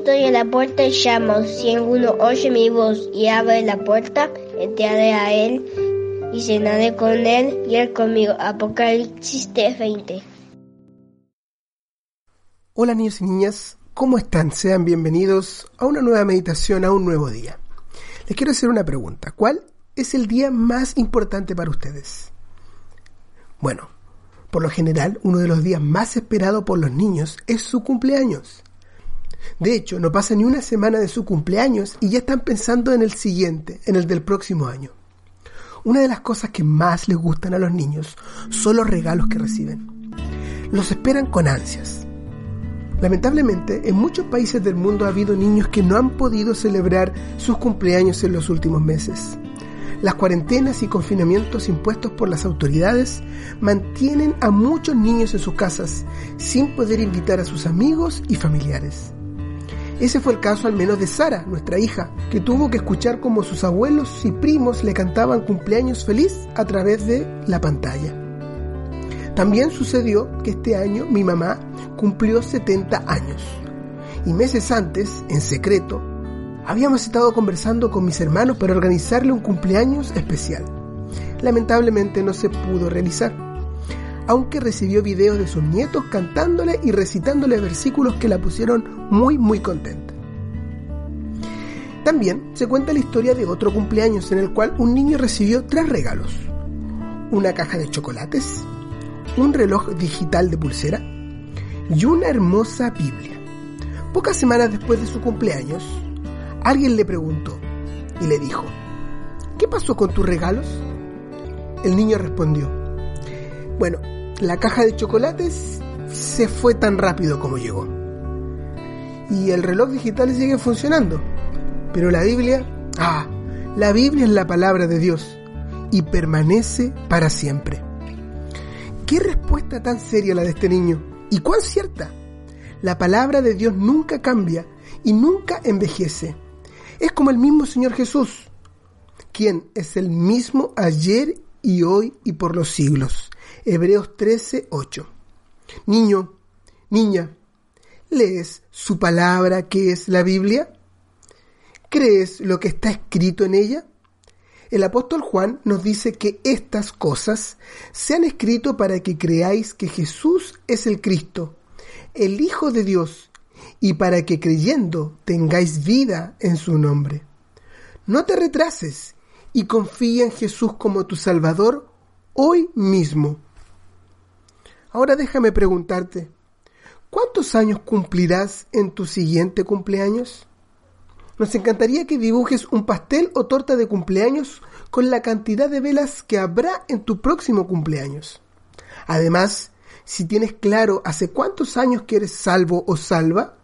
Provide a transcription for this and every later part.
estoy en la puerta y llamo. Si alguno oye mi voz y abre la puerta, entraré a él y cenaré con él y él conmigo. Apocalipsis 20. Hola niños y niñas, ¿cómo están? Sean bienvenidos a una nueva meditación, a un nuevo día. Les quiero hacer una pregunta. ¿Cuál es el día más importante para ustedes? Bueno, por lo general, uno de los días más esperados por los niños es su cumpleaños. De hecho, no pasa ni una semana de su cumpleaños y ya están pensando en el siguiente, en el del próximo año. Una de las cosas que más les gustan a los niños son los regalos que reciben. Los esperan con ansias. Lamentablemente, en muchos países del mundo ha habido niños que no han podido celebrar sus cumpleaños en los últimos meses. Las cuarentenas y confinamientos impuestos por las autoridades mantienen a muchos niños en sus casas sin poder invitar a sus amigos y familiares. Ese fue el caso al menos de Sara, nuestra hija, que tuvo que escuchar cómo sus abuelos y primos le cantaban cumpleaños feliz a través de la pantalla. También sucedió que este año mi mamá cumplió 70 años y meses antes, en secreto, habíamos estado conversando con mis hermanos para organizarle un cumpleaños especial. Lamentablemente no se pudo realizar, aunque recibió videos de sus nietos cantándole y recitándole versículos que la pusieron muy muy contenta. También se cuenta la historia de otro cumpleaños en el cual un niño recibió tres regalos. Una caja de chocolates, un reloj digital de pulsera y una hermosa Biblia. Pocas semanas después de su cumpleaños, alguien le preguntó y le dijo, ¿qué pasó con tus regalos? El niño respondió, bueno, la caja de chocolates se fue tan rápido como llegó. Y el reloj digital sigue funcionando. Pero la Biblia, ah, la Biblia es la palabra de Dios y permanece para siempre. ¿Qué respuesta tan seria la de este niño? ¿Y cuán cierta? La palabra de Dios nunca cambia y nunca envejece. Es como el mismo Señor Jesús, quien es el mismo ayer y hoy y por los siglos. Hebreos 13, 8. Niño, niña, ¿lees su palabra que es la Biblia? ¿Crees lo que está escrito en ella? El apóstol Juan nos dice que estas cosas se han escrito para que creáis que Jesús es el Cristo, el Hijo de Dios, y para que creyendo tengáis vida en su nombre. No te retrases y confía en Jesús como tu Salvador hoy mismo. Ahora déjame preguntarte, ¿cuántos años cumplirás en tu siguiente cumpleaños? Nos encantaría que dibujes un pastel o torta de cumpleaños con la cantidad de velas que habrá en tu próximo cumpleaños. Además, si tienes claro hace cuántos años que eres salvo o salva,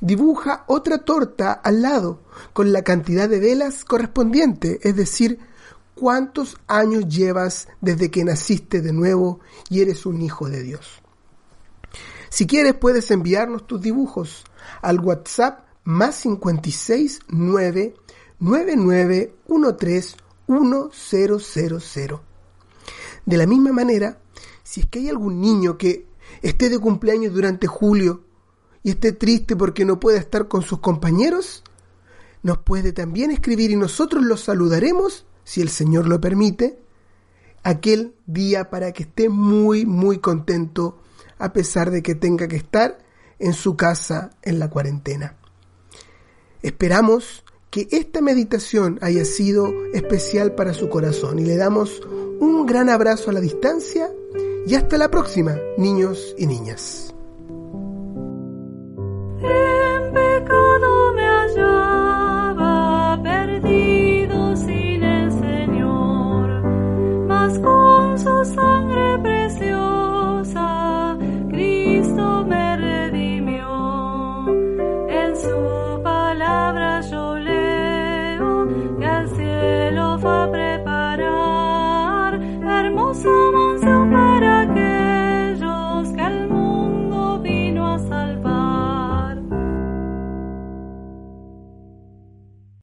dibuja otra torta al lado con la cantidad de velas correspondiente, es decir, cuántos años llevas desde que naciste de nuevo y eres un hijo de Dios. Si quieres puedes enviarnos tus dibujos al WhatsApp más 56 9 9913 1000. De la misma manera, si es que hay algún niño que esté de cumpleaños durante julio y esté triste porque no puede estar con sus compañeros, nos puede también escribir y nosotros los saludaremos si el Señor lo permite, aquel día para que esté muy, muy contento a pesar de que tenga que estar en su casa en la cuarentena. Esperamos que esta meditación haya sido especial para su corazón y le damos un gran abrazo a la distancia y hasta la próxima, niños y niñas. scars are